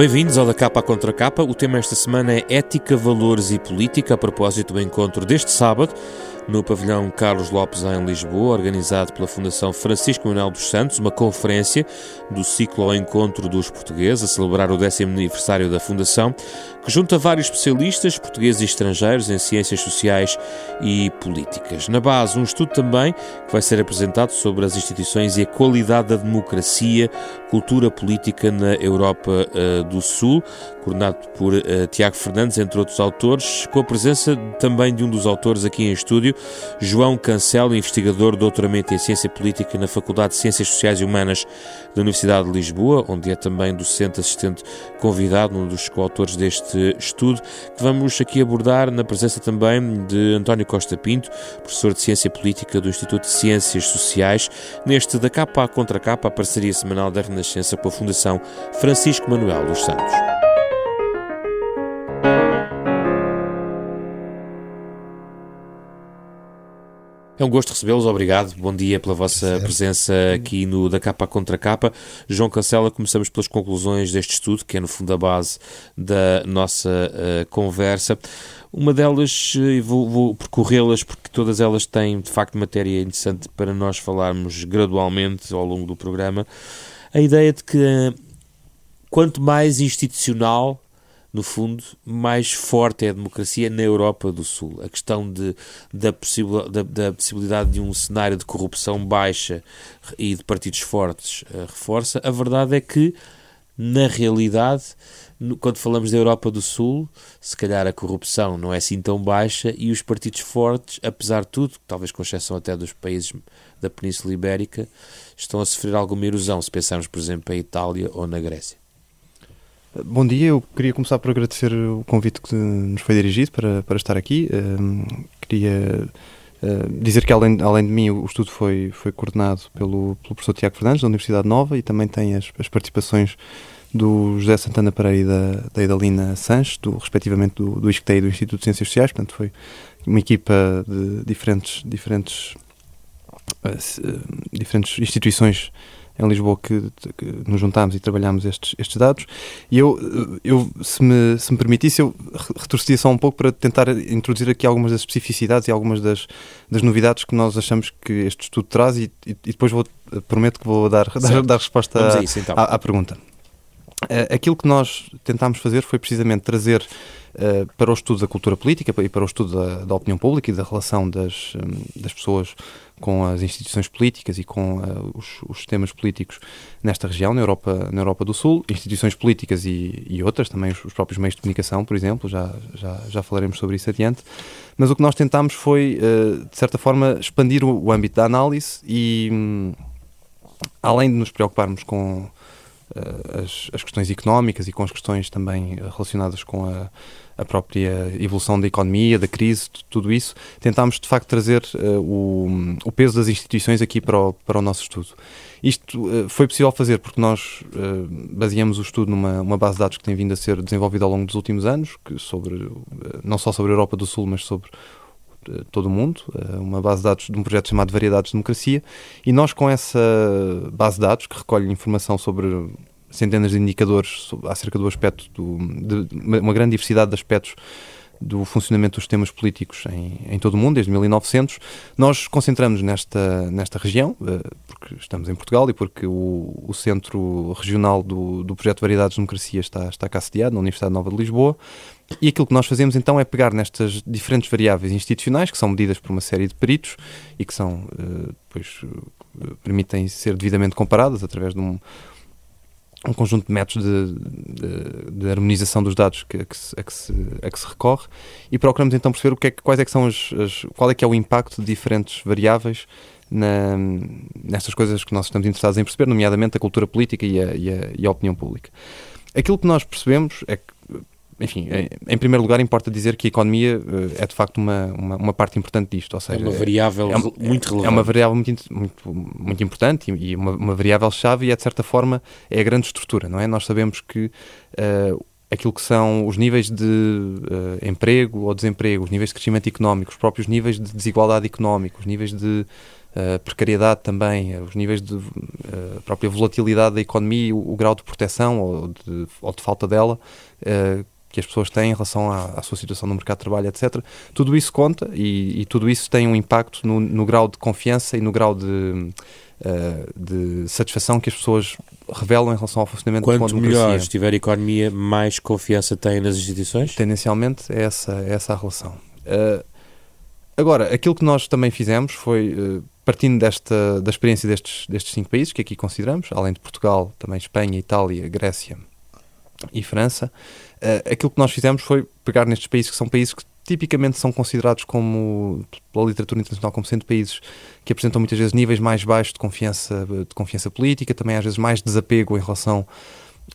Bem-vindos ao Da Capa Contra Capa. O tema esta semana é Ética, Valores e Política, a propósito do encontro deste sábado no pavilhão Carlos Lopes em Lisboa, organizado pela Fundação Francisco Manuel dos Santos, uma conferência do ciclo ao encontro dos portugueses, a celebrar o décimo aniversário da Fundação, que junta vários especialistas, portugueses e estrangeiros, em ciências sociais e políticas. Na base, um estudo também que vai ser apresentado sobre as instituições e a qualidade da democracia, cultura política na Europa uh, do Sul, coordenado por uh, Tiago Fernandes, entre outros autores, com a presença também de um dos autores aqui em estúdio, João Cancelo, investigador doutoramento em Ciência Política na Faculdade de Ciências Sociais e Humanas da Universidade de Lisboa, onde é também docente assistente convidado, um dos coautores deste estudo, que vamos aqui abordar na presença também de António Costa Pinto, professor de Ciência Política do Instituto de Ciências Sociais, neste da capa à contra capa, a parceria semanal da Renascença com a Fundação Francisco Manuel dos Santos. É um gosto recebê-los, obrigado. Bom dia pela vossa presença aqui no Da Capa Contra Capa. João Cancela, começamos pelas conclusões deste estudo, que é no fundo a base da nossa uh, conversa. Uma delas, uh, vou, vou percorrê-las porque todas elas têm de facto matéria interessante para nós falarmos gradualmente ao longo do programa. A ideia de que uh, quanto mais institucional no fundo, mais forte é a democracia na Europa do Sul. A questão de, da, possibil, da, da possibilidade de um cenário de corrupção baixa e de partidos fortes uh, reforça. A verdade é que, na realidade, no, quando falamos da Europa do Sul, se calhar a corrupção não é assim tão baixa e os partidos fortes, apesar de tudo, talvez com exceção até dos países da Península Ibérica, estão a sofrer alguma erosão, se pensarmos, por exemplo, em Itália ou na Grécia. Bom dia, eu queria começar por agradecer o convite que nos foi dirigido para, para estar aqui. Uh, queria uh, dizer que, além, além de mim, o estudo foi, foi coordenado pelo, pelo professor Tiago Fernandes, da Universidade Nova, e também tem as, as participações do José Santana Pereira e da, da Idalina Sanches, do, respectivamente do, do ISCTE e do Instituto de Ciências Sociais. Portanto, foi uma equipa de diferentes, diferentes, uh, diferentes instituições em Lisboa que, que, nos juntámos e trabalhámos estes, estes dados. E eu, eu se, me, se me permitisse, eu retorcia só um pouco para tentar introduzir aqui algumas das especificidades e algumas das, das novidades que nós achamos que este estudo traz e, e, e depois vou, prometo que vou dar, dar, dar, resposta a isso, então. à, à pergunta. Uh, aquilo que nós tentámos fazer foi precisamente trazer para o estudo da cultura política e para o estudo da, da opinião pública e da relação das, um, das pessoas com as instituições políticas e com uh, os, os, sistemas políticos nesta região, na Europa, na Europa do Sul, instituições políticas e, e outras, também os, os, próprios meios de comunicação, por exemplo, já, já, já falaremos sobre isso adiante. Mas o que nós tentámos foi, uh, de certa forma, expandir o, o âmbito da análise e, um, além de nos preocuparmos com as, as questões económicas e com as questões também relacionadas com a a própria evolução da economia, da crise, tudo isso, tentámos de facto trazer uh, o, o, peso das instituições aqui para o, para o nosso estudo. Isto uh, foi possível fazer porque nós uh, baseamos o estudo numa uma base de dados que tem vindo a ser desenvolvida ao longo dos últimos anos, que sobre, não só sobre a Europa do Sul, mas sobre todo o mundo, uma base de dados de um projeto chamado Variedades de Democracia, e nós com essa base de dados que recolhe informação sobre centenas de indicadores acerca do aspecto, do, de uma grande diversidade de aspectos do funcionamento dos sistemas políticos em, em todo o mundo, desde 1900. Nós concentramos nesta, nesta região, eh, porque estamos em Portugal e porque o, o centro regional do, do projeto Variedades de Democracia está, está cá sediado, na Universidade Nova de Lisboa. E aquilo que nós fazemos então é pegar nestas diferentes variáveis institucionais, que são medidas por uma série de peritos e que são, eh, depois, eh, permitem ser devidamente comparadas através de um, um conjunto de métodos de, de, de harmonização dos dados que, que se, a, que se, a, que se, recorre e procuramos então perceber o que é, quais é que são as, as, qual é que é o impacto de diferentes variáveis na, nestas coisas que nós estamos interessados em perceber, nomeadamente a cultura política e a, e a, e a opinião pública. Aquilo que nós percebemos é que enfim, em primeiro lugar, importa dizer que a economia eh, é de facto uma, uma, uma parte importante disto. Ou seja, é uma variável é, muito relevante. É uma variável muito, muito, muito importante e uma, uma variável-chave e é, de certa forma, é a grande estrutura, não é? Nós sabemos que uh, aquilo que são os níveis de uh, emprego ou desemprego, os níveis de crescimento económico, os próprios níveis de desigualdade económica, os níveis de a precariedade também, os níveis de a própria volatilidade da economia, o, o grau de proteção ou de, ou de falta dela que as pessoas têm em relação à, à, sua situação no mercado de trabalho, etc. Tudo isso conta e, e tudo isso tem um impacto no, no, grau de confiança e no grau de, uh, de satisfação que as pessoas revelam em relação ao funcionamento Quanto da democracia. melhor estiver a economia, mais confiança têm nas instituições? Tendencialmente é essa, é essa a relação. Uh, agora, aquilo que nós também fizemos foi, uh, partindo desta, da experiência destes, destes cinco países que aqui consideramos, além de Portugal, também Espanha, Itália, Grécia e França, uh, aquilo que nós fizemos foi pegar nestes países que são países que tipicamente são considerados como pela literatura internacional como sendo países que apresentam muitas vezes níveis mais baixos de confiança de confiança política, também às vezes mais desapego em relação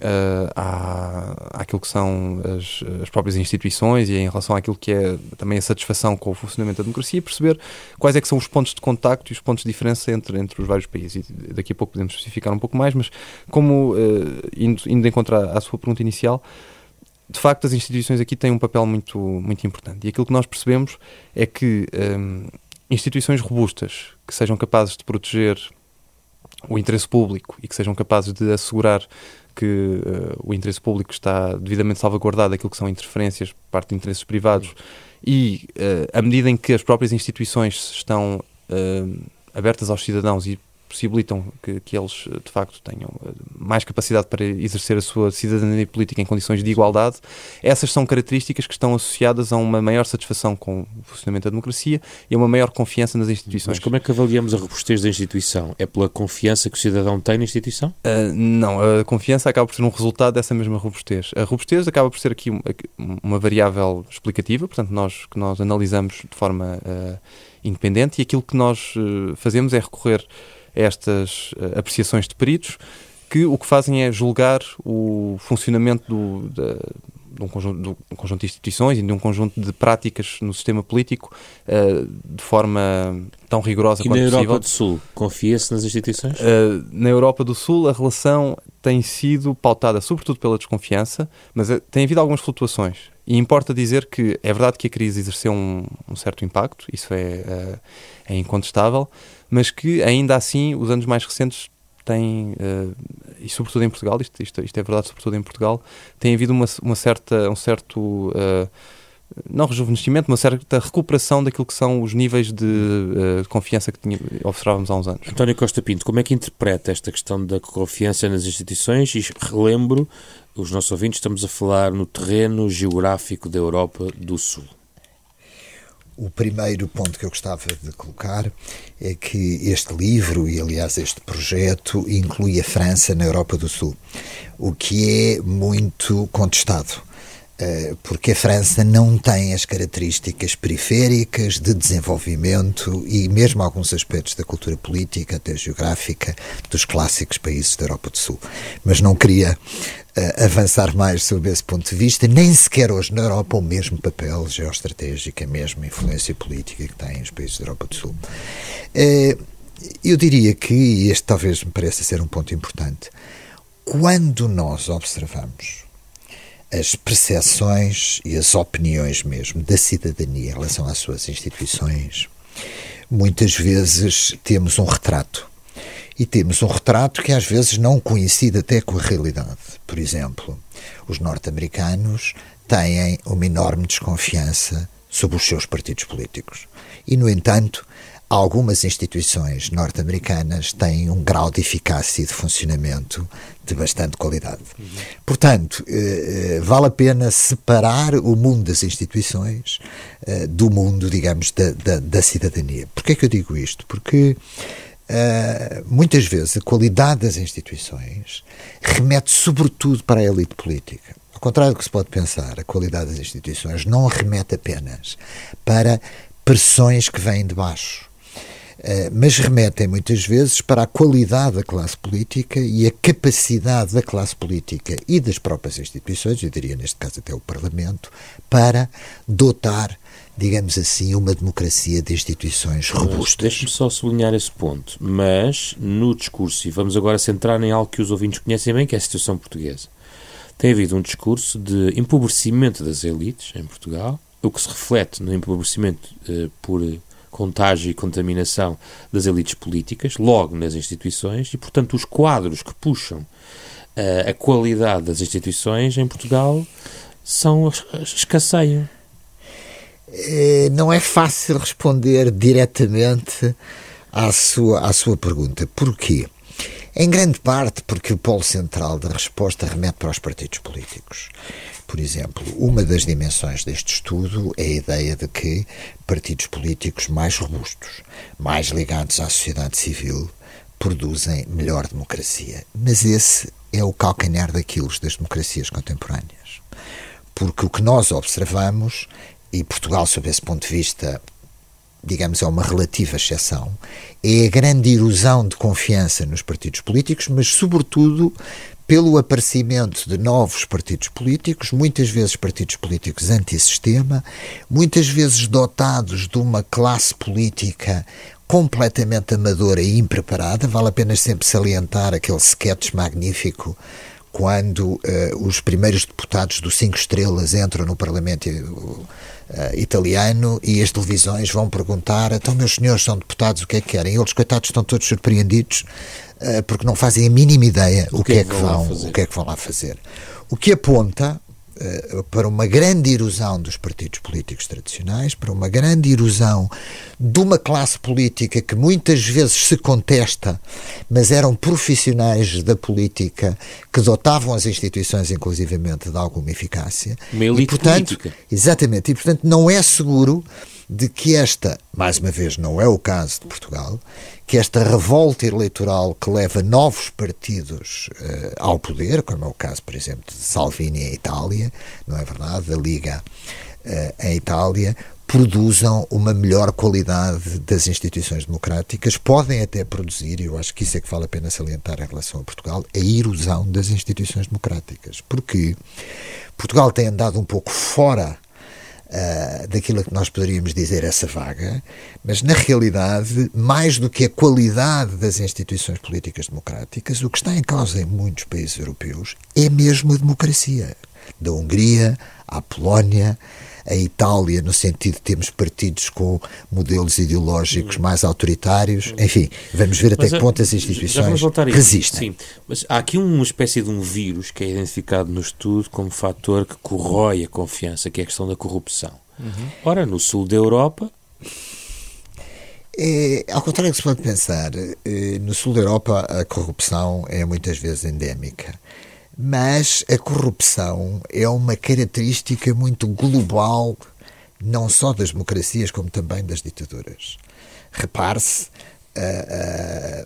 uh, à, àquilo que são as, as, próprias instituições e em relação àquilo que é também a satisfação com o funcionamento da democracia, perceber quais é que são os pontos de contacto e os pontos de diferença entre, entre os vários países. E daqui a pouco podemos especificar um pouco mais, mas como, uh, indo, indo à, à sua pergunta inicial, de facto, as instituições aqui têm um papel muito, muito importante. E aquilo que nós percebemos é que um, instituições robustas, que sejam capazes de proteger o interesse público e que sejam capazes de assegurar que uh, o interesse público está devidamente salvaguardado aquilo que são interferências por parte de interesses privados e uh, à medida em que as próprias instituições estão uh, abertas aos cidadãos e possibilitam que, que eles, de facto, tenham eh, mais capacidade para exercer a sua cidadania política em condições de igualdade. Essas são características que estão associadas a uma maior satisfação com o funcionamento da democracia e a uma maior confiança nas instituições. Mas como é que avaliamos a robustez da instituição? É pela confiança que o cidadão tem na instituição? Uh, não, a confiança acaba por ser um resultado dessa mesma robustez. A robustez acaba por ser aqui uma, uma variável explicativa, portanto, nós que nós analisamos de forma uh, independente e aquilo que nós uh, fazemos é recorrer estas uh, apreciações de peritos que o que fazem é julgar o funcionamento do, da, de, um conjunto, de um conjunto de instituições e de um conjunto de práticas no sistema político uh, de forma tão rigorosa e quanto possível. na Europa do Sul, confia-se nas instituições? Uh, na Europa do Sul, a relação tem sido pautada sobretudo pela desconfiança, mas tem havido algumas flutuações. E importa dizer que é verdade que a crise exerceu um, um certo impacto, isso é, é incontestável, mas que ainda assim os anos mais recentes têm, uh, e sobretudo em Portugal, isto, isto, isto, é verdade sobretudo em Portugal, tem havido uma, uma certa, um certo, uh, não rejuvenescimento, uma certa recuperação daquilo que são os níveis de uh, confiança que tinha, observávamos há uns anos. António Costa Pinto, como é que interpreta esta questão da confiança nas instituições? E relembro, os nossos ouvintes, estamos a falar no terreno geográfico da Europa do Sul. O primeiro ponto que eu gostava de colocar é que este livro, e aliás este projeto, inclui a França na Europa do Sul, o que é muito contestado eh, porque a França não tem as características periféricas de desenvolvimento e mesmo alguns aspectos da cultura política, até geográfica, dos clássicos países da Europa do Sul. Mas não queria uh, avançar mais sobre esse ponto de vista, nem sequer hoje na Europa o mesmo papel geoestratégico, a mesma influência política que têm os países da Europa do Sul. Uh, eu diria que este talvez me pareça ser um ponto importante. Quando nós observamos as percepções e as opiniões mesmo da cidadania em relação às suas instituições, muitas vezes temos um retrato. E temos um retrato que às vezes não coincide até com a realidade. Por exemplo, os norte-americanos têm uma enorme desconfiança sobre os seus partidos políticos. E, no entanto, algumas instituições norte-americanas têm um grau de eficácia e de funcionamento de bastante qualidade. Portanto, eh, eh, vale a pena separar o mundo das instituições eh, do mundo, digamos, da, da, da cidadania. Porquê é que eu digo isto? Porque muitas vezes a qualidade das instituições remete sobretudo para a elite política. Ao contrário do que se pode pensar, a qualidade das instituições não remete apenas para pressões que vêm de baixo eh, mas remetem muitas vezes para a qualidade da classe política e a capacidade da classe política e das próprias instituições, eu diria neste caso até o Parlamento, para dotar digamos assim, uma democracia de instituições robustas. Deixe-me só sublinhar esse ponto, mas no discurso, e vamos agora centrar em algo que os ouvintes conhecem bem, que é a situação portuguesa. Tem havido um discurso de empobrecimento das elites em Portugal, o que se reflete no empobrecimento eh, por contágio e contaminação das elites políticas, logo nas instituições, e, portanto, os quadros que puxam uh, a qualidade das instituições em Portugal são escasseiam. É, não é fácil responder diretamente à sua, à sua pergunta. Porquê? Em grande parte porque o polo central da resposta remete para os partidos políticos. Por exemplo, uma das dimensões deste estudo é a ideia de que partidos políticos mais robustos, mais ligados à sociedade civil, produzem melhor democracia. Mas esse é o calcanhar daqueles das democracias contemporâneas. Porque o que nós observamos, e Portugal, sob esse ponto de vista, digamos, é uma relativa exceção, é a grande erosão de confiança nos partidos políticos, mas, sobretudo, pelo aparecimento de novos partidos políticos, muitas vezes partidos políticos antissistema, muitas vezes dotados de uma classe política completamente amadora e impreparada. Vale a pena sempre salientar aquele sketch magnífico quando uh, os primeiros deputados do Cinco Estrelas entram no Parlamento uh, italiano e as televisões vão perguntar: então, meus senhores são deputados, o que é que querem? E eles, coitados, estão todos surpreendidos porque não fazem a mínima ideia o, o que, é que, é que vão, o que é que vão lá fazer. O que aponta eh, para uma grande erosão dos partidos políticos tradicionais, para uma grande erosão de uma classe política que muitas vezes se contesta, mas eram profissionais da política que dotavam as instituições, inclusivamente, de alguma eficácia. Uma elite e, portanto, política. Exatamente, e portanto não é seguro de que esta, mais uma vez, não é o caso de Portugal, que esta revolta eleitoral que leva novos partidos uh, ao poder, como é o caso, por exemplo, de Salvini em Itália, não é verdade? Da Liga uh, em Itália, produzam uma melhor qualidade das instituições democráticas, podem até produzir, e eu acho que isso é que vale a pena salientar em relação a Portugal, a erosão das instituições democráticas. Porque Portugal tem andado um pouco fora uh, daquilo que nós poderíamos dizer essa vaga, mas na realidade, mais do que a qualidade das instituições políticas democráticas, o que está em causa em muitos países europeus é mesmo a democracia. Da Hungria à Polónia, a Itália, no sentido de termos partidos com modelos ideológicos mais autoritários. Enfim, vamos ver até que ponto as instituições resistem. Sim, mas há aqui uma espécie de um vírus que é identificado no estudo como fator que corrói a confiança, que é a questão da corrupção. Uhum. Ora, no sul da Europa, é, ao contrário do que se pode pensar, é, no sul da Europa a corrupção é muitas vezes endémica. Mas a corrupção é uma característica muito global, não só das democracias, como também das ditaduras. Repare-se Uh,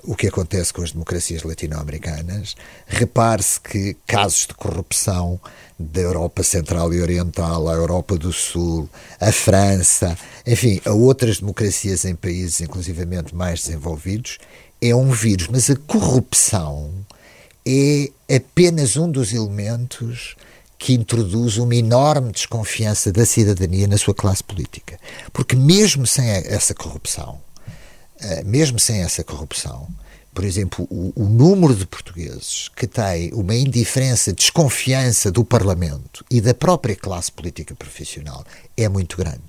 uh, o que acontece com as democracias latino-americanas. Repare-se que casos de corrupção da Europa Central e Oriental, à Europa do Sul, à França, enfim, a outras democracias em países inclusivamente mais desenvolvidos, é um vírus. Mas a corrupção é apenas um dos elementos que introduz uma enorme desconfiança da cidadania na sua classe política. Porque mesmo sem essa corrupção, eh, mesmo sem essa corrupção, por exemplo, o, o, número de portugueses que têm uma indiferença, desconfiança do Parlamento e da própria classe política profissional é muito grande.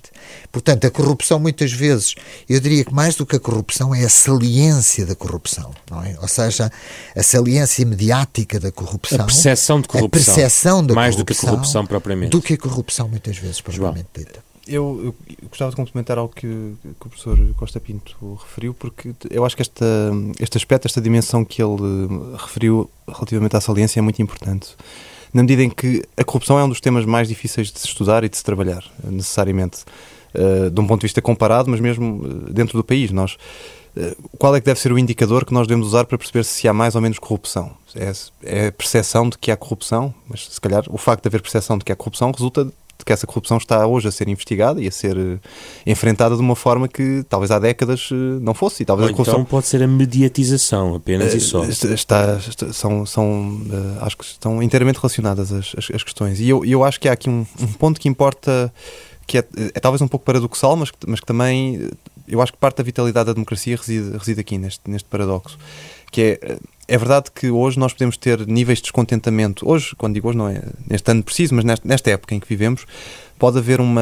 Portanto, a corrupção, muitas vezes, eu diria que mais do que a corrupção é a saliência da corrupção, não é? Ou seja, a saliência mediática da corrupção. A percepção de corrupção. A percepção da mais corrupção. Mais do que a corrupção propriamente. Do que a corrupção, muitas vezes, propriamente dita eu, eu, gostava de complementar algo que, que, o professor Costa Pinto referiu, porque eu acho que esta, este aspecto, esta dimensão que ele referiu relativamente à saliência é muito importante. Na medida em que a corrupção é um dos temas mais difíceis de se estudar e de se trabalhar, necessariamente, uh, de um ponto de vista comparado, mas mesmo eh, dentro do país. Nós, qual é que deve ser o indicador que nós devemos usar para perceber se há mais ou menos corrupção? É, é a percepção de que há corrupção, mas se calhar o facto de haver percepção de que há corrupção resulta que essa corrupção está hoje a ser investigada e a ser uh, enfrentada de uma forma que talvez há décadas uh, não fosse. E talvez Ou a corrupção... então pode ser a mediatização apenas uh, e só. Está, está, são, são acho que estão inteiramente relacionadas as, as, as, questões. E eu, eu acho que há aqui um, um ponto que importa, que é, é, talvez um pouco paradoxal, mas, mas que também eu acho que parte da vitalidade da democracia reside, reside aqui neste, neste paradoxo, que é é verdade que hoje nós podemos ter níveis de descontentamento. Hoje, quando digo hoje, não é neste ano preciso, mas nesta, época em que vivemos, pode haver uma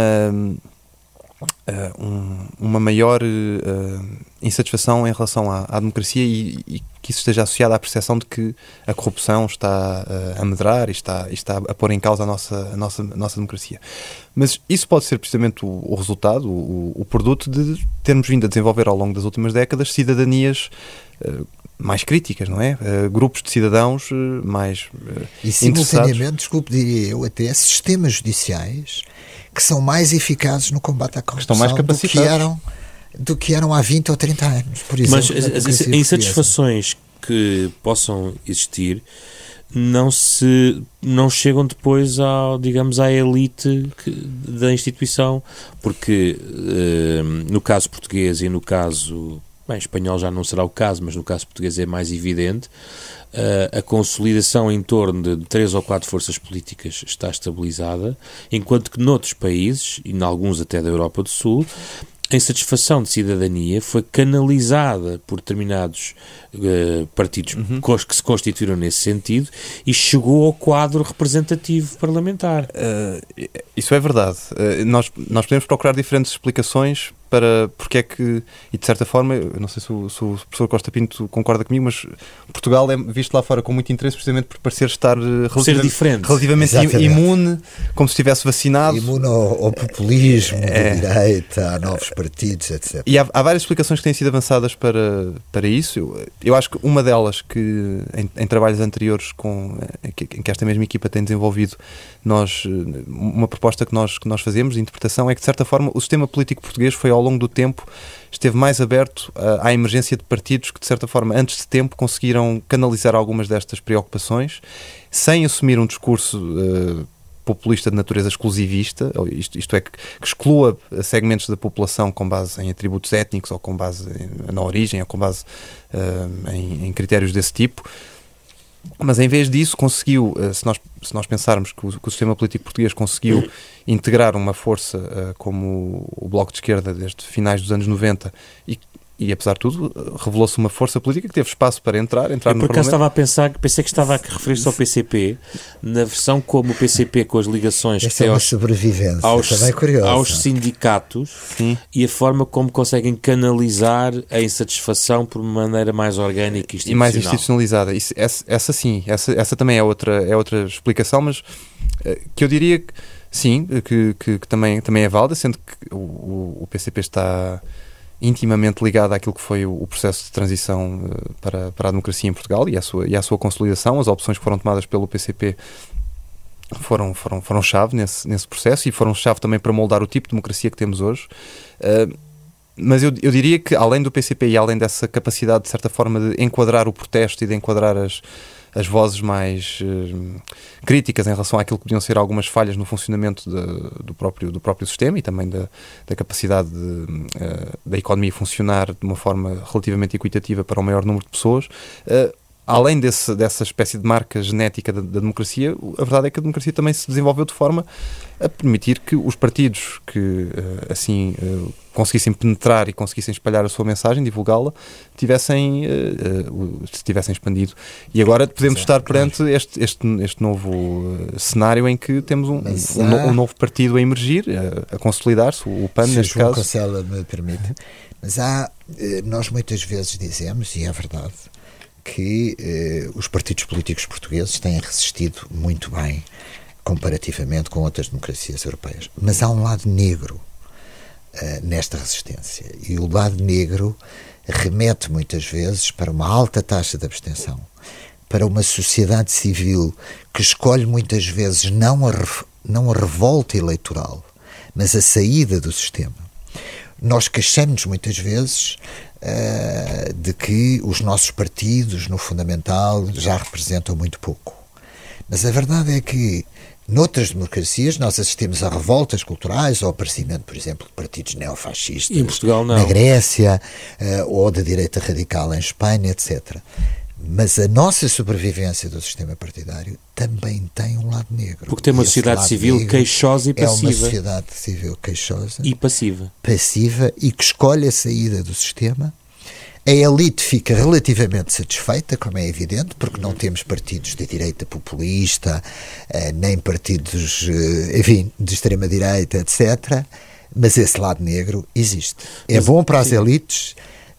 uh, um, uma maior uh, insatisfação em relação à, à democracia e, e, que isso esteja associado à percepção de que a corrupção está uh, a medrar e está, e está a pôr em causa a nossa, a nossa, a nossa democracia. Mas isso pode ser precisamente o, o resultado, o, o, produto de termos vindo a desenvolver ao longo das últimas décadas cidadanias mais críticas, não é? Uh, grupos de cidadãos uh, mais uh, E simultaneamente, desculpe, diria eu, até sistemas judiciais que são mais eficazes no combate à corrupção mais capacitados. do que eram do que eram há 20 ou 30 anos, por exemplo. Mas as, as insatisfações que possam existir não se não chegam depois ao digamos à elite que, da instituição porque no caso português e no caso Bem, espanhol já não será o caso, mas no caso português é mais evidente. Uh, a consolidação em torno de três ou quatro forças políticas está estabilizada, enquanto que noutros países, e em alguns até da Europa do Sul, a insatisfação de cidadania foi canalizada por determinados uh, partidos uhum. que se constituíram nesse sentido e chegou ao quadro representativo parlamentar. Uh, isso é verdade. Uh, nós, nós podemos procurar diferentes explicações para porque é que, e de certa forma, eu não sei se o, se o, professor Costa Pinto concorda comigo, mas Portugal é visto lá fora com muito interesse precisamente por parecer estar eh, relativamente, relativamente imune, como se estivesse vacinado. Imune ao, ao populismo, é. da direita, a novos partidos, etc. E há, há, várias explicações que têm sido avançadas para, para isso. Eu, eu acho que uma delas que em, em trabalhos anteriores com, em que, em que esta mesma equipa tem desenvolvido, nós, eh, uma proposta que nós, que nós fazemos de interpretação é que, de certa forma, o sistema político português foi ao longo do tempo esteve mais aberto uh, à emergência de partidos que, de certa forma, antes de tempo conseguiram canalizar algumas destas preocupações sem assumir um discurso uh, populista de natureza exclusivista, isto, isto é, que, que, exclua segmentos da população com base em atributos étnicos ou com base em, na origem ou com base uh, em, em critérios desse tipo mas em vez disso conseguiu, eh, se nós, se nós pensarmos que o, que o sistema político português conseguiu integrar uma força uh, como o Bloco de Esquerda desde finais dos anos 90 e e apesar de tudo revelou-se uma força política que teve espaço para entrar, entrar Eu, no por estava a pensar, pensei que estava a referir-se ao PCP, na versão como o PCP com as ligações Esta que é aos, sobrevivência, aos, aos sindicatos Sim. e a forma como conseguem canalizar a insatisfação por uma maneira mais orgânica e, e mais institucionalizada. Isso, essa, essa sim, essa, essa também é outra, é outra explicação, mas eh, que eu diria que sim, que, que, que também, também é válida, sendo que o, o PCP está intimamente ligada àquilo que foi o, processo de transição uh, para, para a democracia em Portugal e à, sua, e à sua consolidação. As opções que foram tomadas pelo PCP foram, foram, foram chave nesse, nesse processo e foram chave também para moldar o tipo de democracia que temos hoje. Uh, mas eu, eu diria que, além do PCP e além dessa capacidade, de certa forma, de enquadrar o protesto e de enquadrar as, as vozes mais uh, críticas em relação àquilo que podiam ser algumas falhas no funcionamento de, do, próprio, do próprio sistema e também da, da capacidade de, uh, da economia funcionar de uma forma relativamente equitativa para o maior número de pessoas. Uh, além desse, dessa espécie de marca genética da, da, democracia, a verdade é que a democracia também se desenvolveu de forma a permitir que os partidos que assim conseguissem penetrar e conseguissem espalhar a sua mensagem, divulgá-la, tivessem, uh, se tivessem expandido. E agora podemos Exato, estar perante claro. este, este, este novo cenário em que temos um, um, um, novo partido a emergir, a, a consolidar-se, o PAN se neste João caso. Cancela me permite. Mas há, nós muitas vezes dizemos, e é verdade, que eh, os partidos políticos portugueses têm resistido muito bem comparativamente com outras democracias europeias. Mas há um lado negro nesta resistência. E o lado negro remete muitas vezes para uma alta taxa de abstenção, para uma sociedade civil que escolhe muitas vezes não a, não a revolta eleitoral, mas a saída do sistema. Nós queixamos muitas vezes uh, de que os nossos partidos, no fundamental, já representam muito pouco. Mas a verdade é que Noutras democracias, nós assistimos a revoltas culturais, ao aparecimento, por exemplo, de partidos neofascistas. Em Portugal, não. Na Grécia, uh, ou da direita radical em Espanha, etc. Mas a nossa sobrevivência do sistema partidário também tem um lado negro. Porque tem uma sociedade civil queixosa e passiva. É uma sociedade civil queixosa e passiva. Passiva e que escolhe a saída do sistema a elite fica relativamente satisfeita, como é evidente, porque não temos partidos de direita populista, eh, nem partidos, eh, enfim, de extrema-direita, etc. mas esse lado negro existe. É bom para as elites,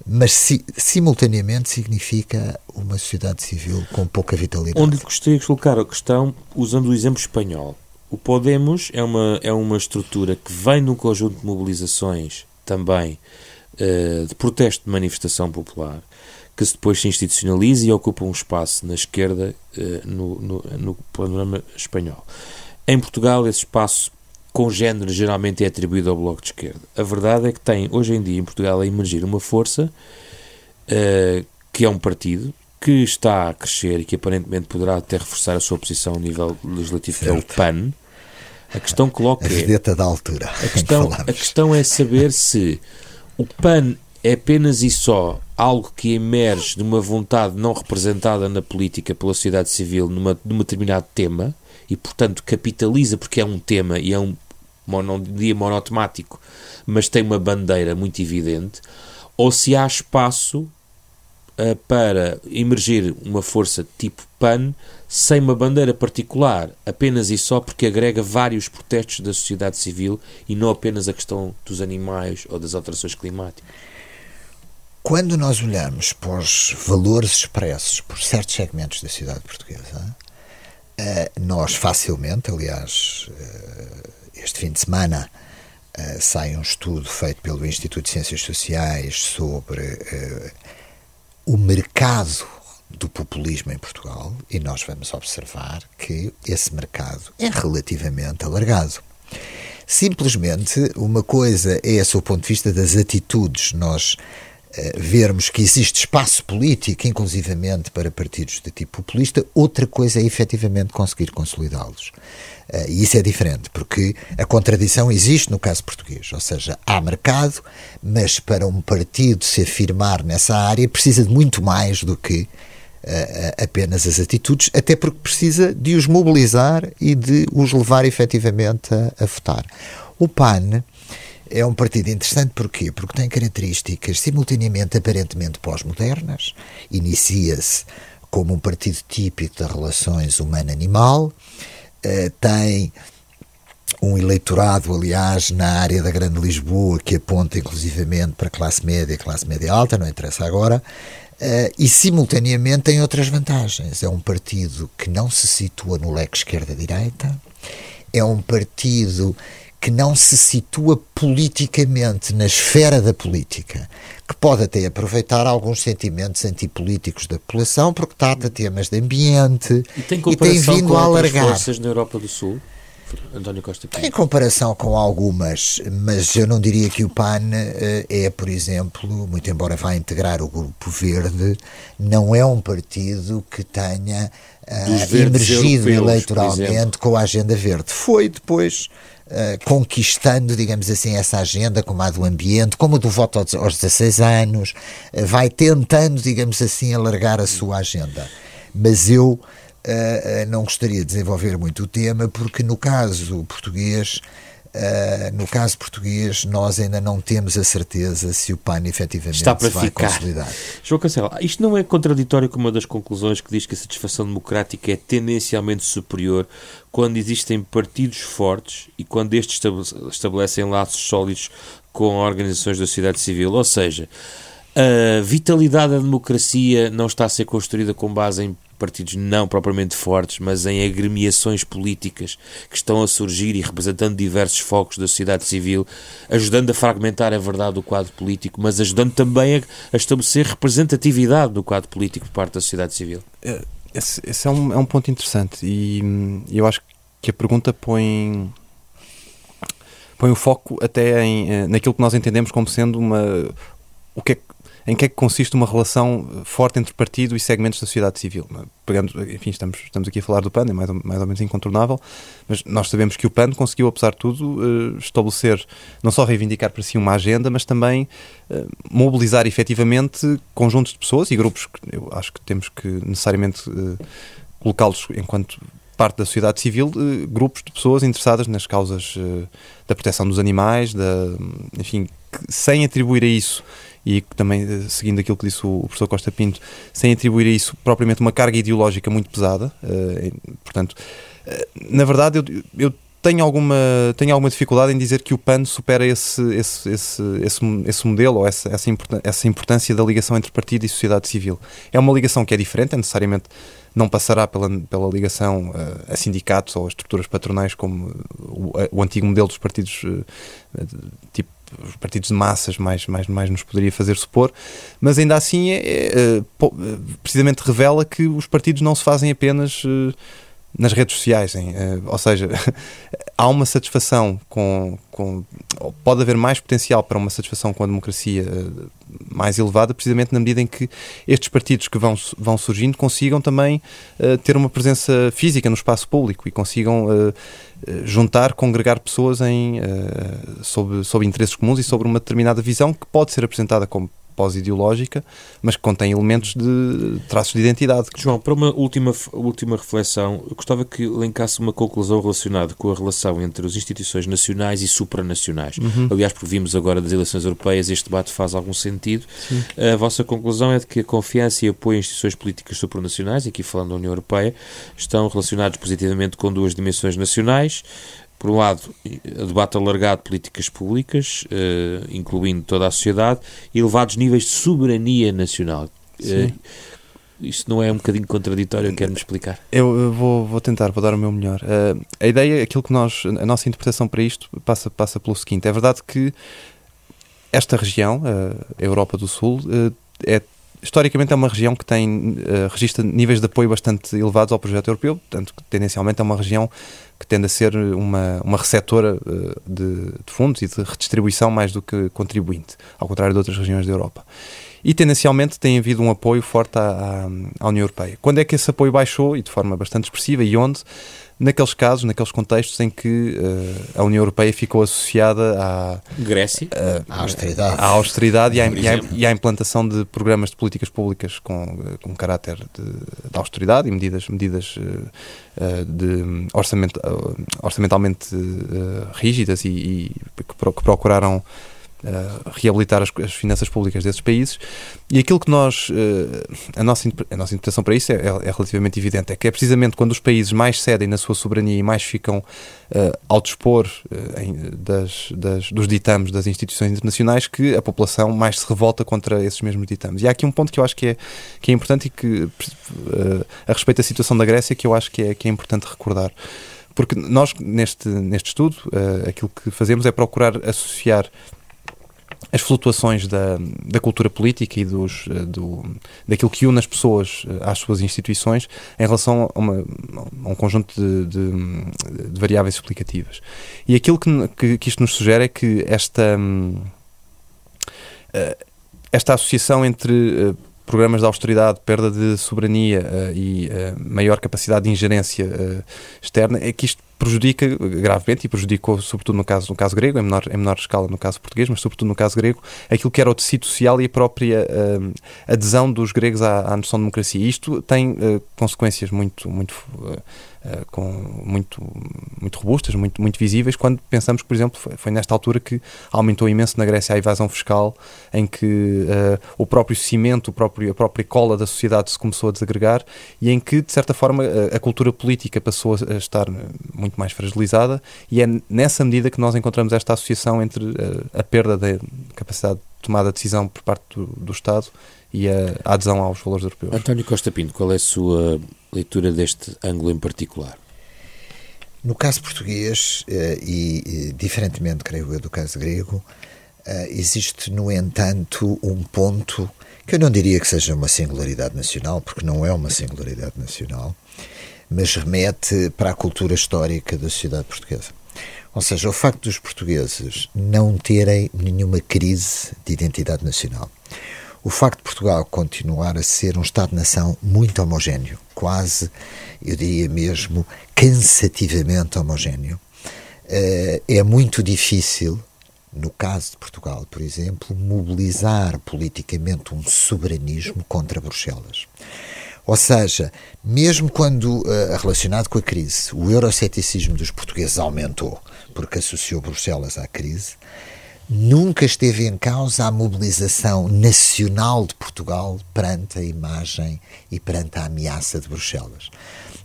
mas si, simultaneamente significa uma sociedade civil com pouca vitalidade. Onde gostaria de colocar a questão usando o exemplo espanhol. O Podemos é uma, é uma estrutura que vem de um conjunto de mobilizações também uh, de protesto de manifestação popular, que depois se institucionaliza e ocupa um espaço na esquerda uh, no, no, no panorama espanhol. Em Portugal, esse espaço com género geralmente é atribuído ao Bloco de Esquerda. A verdade é que tem, hoje em dia, em Portugal, a emergir uma força uh, que é um partido que está a crescer e que aparentemente poderá até reforçar a sua posição a nível legislativo, certo. que é o PAN. A questão que coloca a é. da altura. A questão, a questão é saber se o PAN é apenas e só algo que emerge de uma vontade não representada na política pela sociedade civil numa, num determinado tema e, portanto, capitaliza porque é um tema e é um, não diria monotemático, mas tem uma bandeira muito evidente, ou se há espaço uh, para emergir uma força tipo PAN sem uma bandeira particular, apenas e só porque agrega vários protestos da sociedade civil e não apenas a questão dos animais ou das alterações climáticas. Quando nós olhamos para os valores expressos por certos segmentos da sociedade portuguesa, eh, nós facilmente, aliás, eh, este fim de semana eh, sai um estudo feito pelo Instituto de Ciências Sociais sobre o mercado do populismo em Portugal e nós vamos observar que esse mercado é relativamente alargado. Simplesmente uma coisa é, sob o ponto de vista das atitudes, nós vermos que existe espaço político, inclusivamente para partidos de tipo populista, outra coisa é efetivamente conseguir consolidá-los. Uh, e isso é diferente, porque a contradição existe no caso português, ou seja, há mercado, mas para um partido se afirmar nessa área precisa de muito mais do que uh, apenas as atitudes, até porque precisa de os mobilizar e de os levar efetivamente a, a votar. O PAN é um partido interessante porquê? Porque tem características simultaneamente aparentemente pós-modernas. Inicia-se como um partido típico das relações humano-animal, uh, tem um eleitorado, aliás, na área da Grande Lisboa, que aponta inclusivamente para classe média e classe média alta, não interessa agora, uh, e simultaneamente tem outras vantagens. É um partido que não se situa no leque esquerda-direita, é um partido que não se situa politicamente na esfera da política, que pode até aproveitar alguns sentimentos antipolíticos da população, porque trata temas de ambiente e tem, e tem vindo a alargar. forças na Europa do Sul? António Costa Pinto. Em comparação com algumas, mas eu não diria que o PAN eh, é, por exemplo, muito embora vá integrar o Grupo Verde, não é um partido que tenha uh, emergido eleitoralmente com a agenda verde. Foi depois Uh, conquistando, digamos assim, essa agenda, como a do ambiente, como a do voto aos, aos 16 anos, uh, vai tentando, digamos assim, alargar a sua agenda. Mas eu não gostaria de desenvolver muito o tema, porque no caso português Uh, no caso português, nós ainda não temos a certeza se o PAN efetivamente Está para vai ficar. consolidar. João Cancelo, isto não é contraditório com uma das conclusões que diz que a satisfação democrática é tendencialmente superior quando existem partidos fortes e quando estes estabelecem laços sólidos com organizações da sociedade civil? Ou seja, a vitalidade da democracia não está a ser construída com base em partidos não propriamente fortes, mas em agremiações políticas que estão a surgir e representando diversos focos da sociedade civil, ajudando a fragmentar a verdade do quadro político, mas ajudando também a, a estabelecer representatividade do quadro político por parte da sociedade civil. É, esse, esse é, um, é um ponto interessante e hum, eu acho que a pergunta põe põe o foco até em, eh, naquilo que nós entendemos como sendo uma o que é em que é que consiste uma relação forte entre partido e segmentos da sociedade civil. Pegando, enfim, estamos, estamos aqui a falar do PAN, é mais ou, mais ou menos incontornável, mas nós sabemos que o PAN conseguiu, apesar de tudo, uh, estabelecer, não só reivindicar para si uma agenda, mas também uh, mobilizar efetivamente conjuntos de pessoas e grupos que eu acho que temos que necessariamente colocá-los enquanto parte da sociedade civil, grupos de pessoas interessadas nas causas da proteção dos animais, da, enfim, sem atribuir a isso e também eh, seguindo aquilo que disse o professor Costa Pinto, sem atribuir a isso propriamente uma carga ideológica muito pesada. Uh, portanto, uh, na verdade, eu, eu tenho alguma, tenho alguma dificuldade em dizer que o PAN supera esse, esse, esse, esse, esse modelo ou essa, essa, essa importância da ligação entre partido e sociedade civil. É uma ligação que é diferente, é necessariamente não passará pela, pela ligação uh, a sindicatos ou a estruturas patronais como o, o antigo modelo dos partidos uh, tipo os partidos de massas mais, mais, mais nos poderia fazer supor, mas ainda assim é, é, precisamente revela que os partidos não se fazem apenas nas redes sociais, hein? Ou seja, há uma satisfação com, com. Pode haver mais potencial para uma satisfação com a democracia mais elevada, precisamente na medida em que estes partidos que vão, vão surgindo consigam também ter uma presença física no espaço público e consigam juntar, congregar pessoas em, sobre, sobre interesses comuns e sobre uma determinada visão que pode ser apresentada como pós-ideológica, mas que contém elementos de traços de identidade. João, para uma última, última reflexão, eu gostava que elencasse uma conclusão relacionada com a relação entre as instituições nacionais e supranacionais. Uhum. Aliás, porque vimos agora das eleições europeias, este debate faz algum sentido. Sim. A vossa conclusão é de que a confiança e apoio a instituições políticas supranacionais, aqui falando da União Europeia, estão relacionados positivamente com duas dimensões nacionais, por um lado, debate alargado de políticas públicas, uh, incluindo toda a sociedade, e elevados níveis de soberania nacional. Uh, isso não é um bocadinho contraditório? Quer-me explicar? Eu vou, vou tentar, vou dar o meu melhor. Uh, a ideia, aquilo que nós, a nossa interpretação para isto passa, passa pelo seguinte: é verdade que esta região, a Europa do Sul, é historicamente é uma região que tem uh, registra níveis de apoio bastante elevados ao projeto europeu, portanto, tendencialmente é uma região que tende a ser uma, uma receptora uh, de, de, fundos e de redistribuição mais do que contribuinte, ao contrário de outras regiões da Europa. E tendencialmente tem havido um apoio forte à, à, à União Europeia. Quando é que esse apoio baixou, e de forma bastante expressiva, e onde? Naqueles casos, naqueles contextos em que uh, a União Europeia ficou associada à Grécia, uh, à austeridade, à austeridade e, à, e, à, e, à, implantação de programas de políticas públicas com, com caráter de, de austeridade e medidas, medidas uh, de orçamento, orçamentalmente rígidas e, e que, procuraram uh, reabilitar as, as, finanças públicas desses países. E aquilo que nós, uh, a, nossa, a nossa interpretação para isso é, é, é, relativamente evidente, é que é precisamente quando os países mais cedem na sua soberania e mais ficam uh, ao dispor em, das, das, dos ditames das instituições internacionais que a população mais se revolta contra esses mesmos ditames. E há aqui um ponto que eu acho que é, que é importante e que, a respeito da situação da Grécia, que eu acho que é, que é importante recordar. Porque nós, neste, neste estudo, uh, aquilo que fazemos é procurar associar as flutuações da, da cultura política e dos, eh, do, daquilo que une as pessoas eh, às suas instituições em relação a, uma, a um conjunto de, de, de, variáveis explicativas. E aquilo que, que, que, isto nos sugere é que esta, eh, esta associação entre programas de austeridade, perda de soberania e maior capacidade de ingerência externa, é que isto prejudica gravemente e prejudicou, sobretudo no caso, no caso grego, em menor, em menor escala no caso português, mas sobretudo no caso grego, aquilo que era o tecido social e a própria uh, adesão dos gregos à, à noção de democracia. Isto tem uh, consequências muito, muito uh, uh, com muito, muito robustas, muito, muito visíveis, quando pensamos que, por exemplo, foi, foi nesta altura que aumentou imenso na Grécia a evasão fiscal, em que uh, o próprio cimento, o próprio, a própria cola da sociedade se começou a desagregar e em que, de certa forma, a, a cultura política passou a, a, estar muito mais fragilizada e é nessa medida que nós encontramos esta associação entre uh, a perda da capacidade de tomada de decisão por parte do, do Estado e a, a adesão aos valores europeus. António Costa Pinto, qual é a sua leitura deste ângulo em particular? No caso português, eh, e diferentemente, creio eu, do caso grego, eh, existe, no entanto, um ponto que eu não diria que seja uma singularidade nacional, porque não é uma singularidade nacional, mas remete para a cultura histórica da sociedade portuguesa. Ou seja, o facto dos portugueses não terem nenhuma crise de identidade nacional o facto de Portugal continuar a ser um Estado-nação muito homogéneo, quase, eu diria mesmo, cansativamente homogéneo, eh, é muito difícil, no caso de Portugal, por exemplo, mobilizar politicamente um soberanismo contra Bruxelas. Ou seja, mesmo quando, uh, relacionado com a crise, o euroceticismo dos portugueses aumentou, porque associou Bruxelas à crise, nunca esteve em causa a mobilização nacional de Portugal perante a imagem e perante a ameaça de Bruxelas.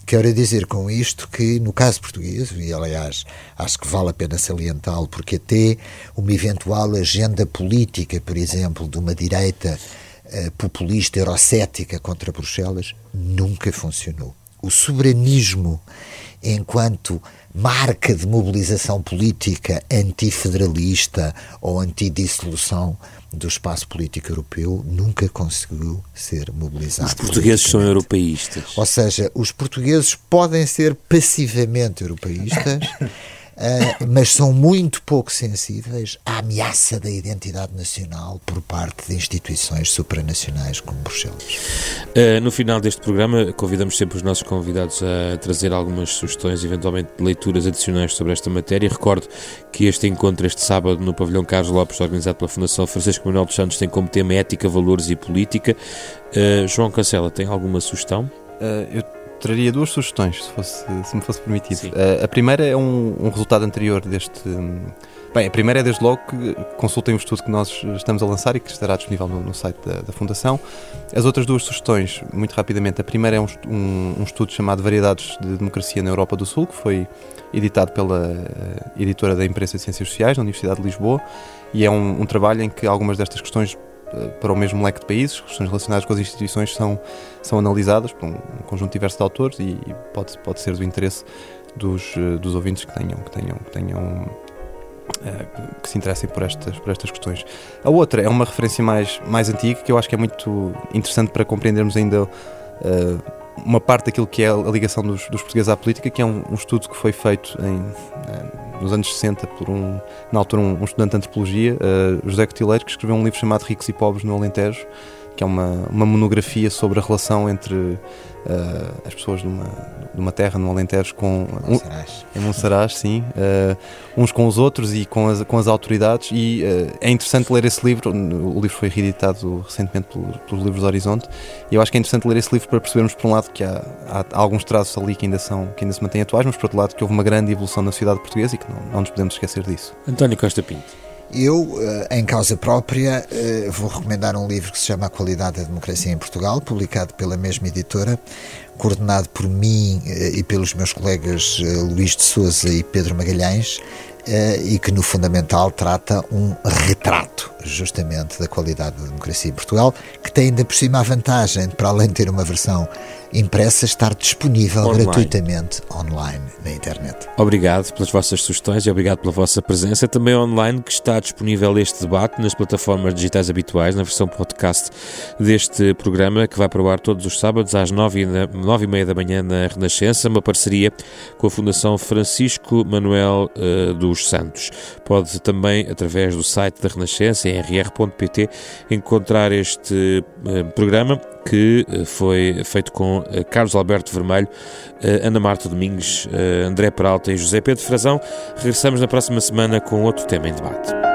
Quero dizer com isto que, no caso português, e aliás acho que vale a pena salientá-lo, porque até uma eventual agenda política, por exemplo, de uma direita uh, populista eurocética contra Bruxelas, nunca funcionou. O soberanismo, enquanto marca de mobilização política antifederalista ou antidissolução do espaço político europeu nunca conseguiu ser mobilizado. Os portugueses são europeístas. Ou seja, os portugueses podem ser passivamente europeístas. Uh, mas são muito pouco sensíveis à ameaça da identidade nacional por parte de instituições supranacionais como Bruxelas. Uh, no final deste programa, convidamos sempre os nossos convidados a trazer algumas sugestões, eventualmente leituras adicionais sobre esta matéria. Recordo que este encontro, este sábado, no Pavilhão Carlos Lopes, organizado pela Fundação Francisco Manuel dos Santos, tem como tema Ética, Valores e Política. Uh, João Cancela, tem alguma sugestão? eu traria duas sugestões, se, fosse, se me fosse permitido. Uh, a primeira é um, um, resultado anterior deste. Bem, a primeira é desde logo que consultem o estudo que nós estamos a lançar e que estará disponível no, no site da, da, Fundação. As outras duas sugestões, muito rapidamente. A primeira é um, um, um, estudo chamado Variedades de Democracia na Europa do Sul, que foi editado pela uh, editora da Imprensa de Ciências Sociais, da Universidade de Lisboa, e é um, trabalho em que algumas destas questões eh, para o mesmo leque de países, questões relacionadas com as instituições são, são analisadas por um conjunto diverso de autores e, pode, pode ser do interesse dos, eh, dos ouvintes que tenham, que tenham, que tenham eh, que se interessem por estas, por estas questões. A outra é uma referência mais, mais antiga que eu acho que é muito interessante para compreendermos ainda uh, uma parte daquilo que é a ligação dos, dos portugueses à política, que é um, um estudo que foi feito em, nos anos 60 por um, na altura, um, um estudante de antropologia, uh, José Cotileiro, que escreveu um livro chamado Ricos e Pobres no Alentejo, que é uma, uma monografia sobre a relação entre uh, as pessoas numa, numa terra, no Alentejo, com, um, em Monsaraz, sim, uh, uns com os outros e com as, com as autoridades. E uh, é interessante ler esse livro. O livro foi reeditado recentemente pelos, pelos Livros do Horizonte. E eu acho que é interessante ler esse livro para percebermos, por um lado, que há, há, alguns traços ali que ainda, são, que ainda se mantêm atuais, mas por outro lado, que houve uma grande evolução na sociedade portuguesa e que não, não nos podemos esquecer disso. António Costa Pinto. Eu, eh, em causa própria, eh, vou recomendar um livro que se chama A Qualidade da Democracia em Portugal, publicado pela mesma editora, coordenado por mim eh, e pelos meus colegas Luís de Souza e Pedro Magalhães, e que no fundamental trata um retrato justamente da qualidade da democracia em Portugal, que tem ainda por cima a vantagem para além de ter uma versão impressa estar disponível online. gratuitamente online na internet. Obrigado pelas vossas sugestões e obrigado pela vossa presença. Também online que está disponível este debate nas plataformas digitais habituais, na versão podcast deste programa que vai para o ar todos os sábados às nove e, nove e meia da manhã na Renascença, uma parceria com a Fundação Francisco Manuel uh, dos Santos. Pode também, através do site da Renascença, rr.pt, encontrar este uh, programa que uh, foi feito com eh, Carlos Alberto Vermelho, eh, Ana Marta Domingos, eh, André Peralta e José Pedro Frazão. Regressamos na próxima semana com outro tema em debate.